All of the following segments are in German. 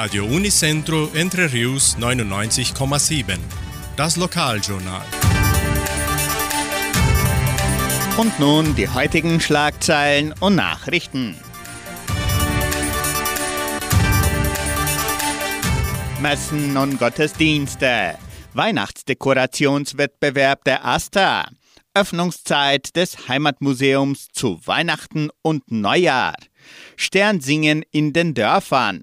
Radio Unicentro Entre Rius 99,7. Das Lokaljournal. Und nun die heutigen Schlagzeilen und Nachrichten. Messen und Gottesdienste. Weihnachtsdekorationswettbewerb der AStA. Öffnungszeit des Heimatmuseums zu Weihnachten und Neujahr. Sternsingen in den Dörfern.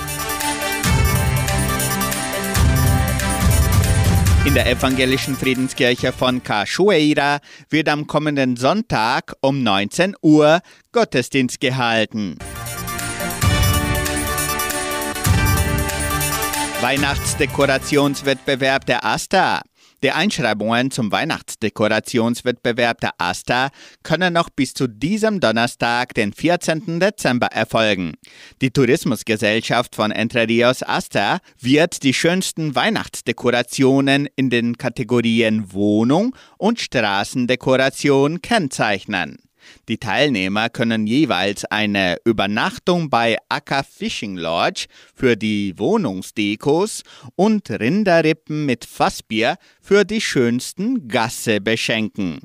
In der evangelischen Friedenskirche von Cachoeira wird am kommenden Sonntag um 19 Uhr Gottesdienst gehalten. Weihnachtsdekorationswettbewerb der AStA. Die Einschreibungen zum Weihnachtsdekorationswettbewerb der AStA können noch bis zu diesem Donnerstag, den 14. Dezember, erfolgen. Die Tourismusgesellschaft von Entre Rios AStA wird die schönsten Weihnachtsdekorationen in den Kategorien Wohnung und Straßendekoration kennzeichnen. Die Teilnehmer können jeweils eine Übernachtung bei Acker Fishing Lodge für die Wohnungsdekos und Rinderrippen mit Fassbier für die schönsten Gasse beschenken.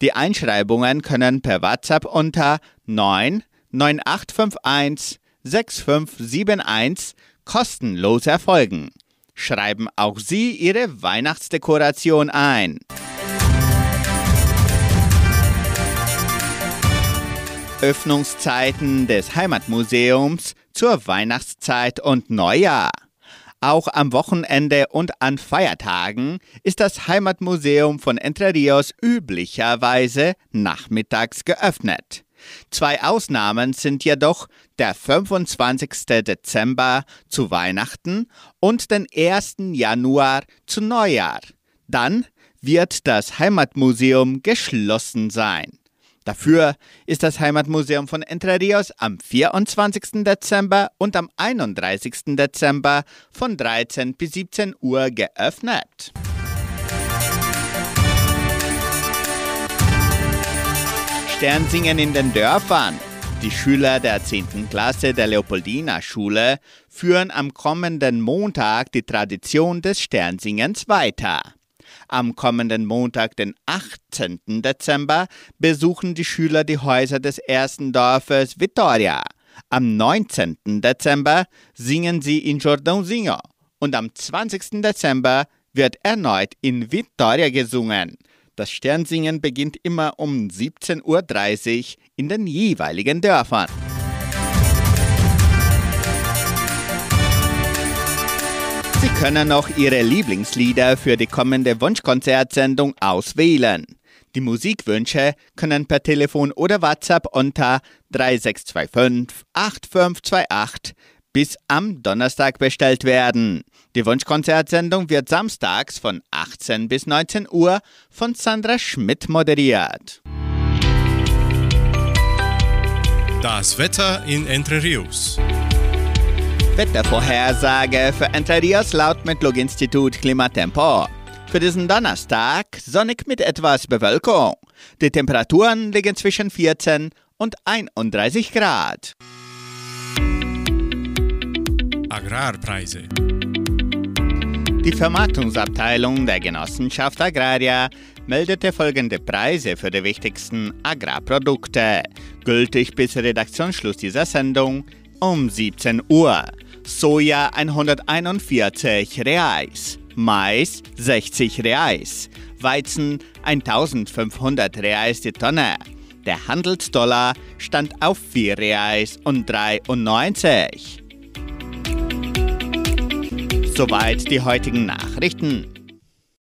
Die Einschreibungen können per WhatsApp unter 9 9851 6571 kostenlos erfolgen. Schreiben auch Sie Ihre Weihnachtsdekoration ein. Öffnungszeiten des Heimatmuseums zur Weihnachtszeit und Neujahr. Auch am Wochenende und an Feiertagen ist das Heimatmuseum von Entre Rios üblicherweise nachmittags geöffnet. Zwei Ausnahmen sind jedoch der 25. Dezember zu Weihnachten und den 1. Januar zu Neujahr. Dann wird das Heimatmuseum geschlossen sein. Dafür ist das Heimatmuseum von Entre Rios am 24. Dezember und am 31. Dezember von 13 bis 17 Uhr geöffnet. Sternsingen in den Dörfern. Die Schüler der 10. Klasse der Leopoldina Schule führen am kommenden Montag die Tradition des Sternsingens weiter. Am kommenden Montag, den 18. Dezember, besuchen die Schüler die Häuser des ersten Dorfes Vittoria. Am 19. Dezember singen sie in Jordãozinho und am 20. Dezember wird erneut in Vittoria gesungen. Das Sternsingen beginnt immer um 17.30 Uhr in den jeweiligen Dörfern. Können noch Ihre Lieblingslieder für die kommende Wunschkonzertsendung auswählen. Die Musikwünsche können per Telefon oder WhatsApp unter 3625 8528 bis am Donnerstag bestellt werden. Die Wunschkonzertsendung wird samstags von 18 bis 19 Uhr von Sandra Schmidt moderiert. Das Wetter in Entre Rios. Wettervorhersage für Entre Rios laut Metlog-Institut Klimatempo. Für diesen Donnerstag sonnig mit etwas Bewölkung. Die Temperaturen liegen zwischen 14 und 31 Grad. Agrarpreise. Die Vermarktungsabteilung der Genossenschaft Agraria meldete folgende Preise für die wichtigsten Agrarprodukte, gültig bis Redaktionsschluss dieser Sendung um 17 Uhr. Soja 141 Reais, Mais 60 Reais, Weizen 1500 Reais die Tonne. Der Handelsdollar stand auf 4 Reais und 93. Soweit die heutigen Nachrichten.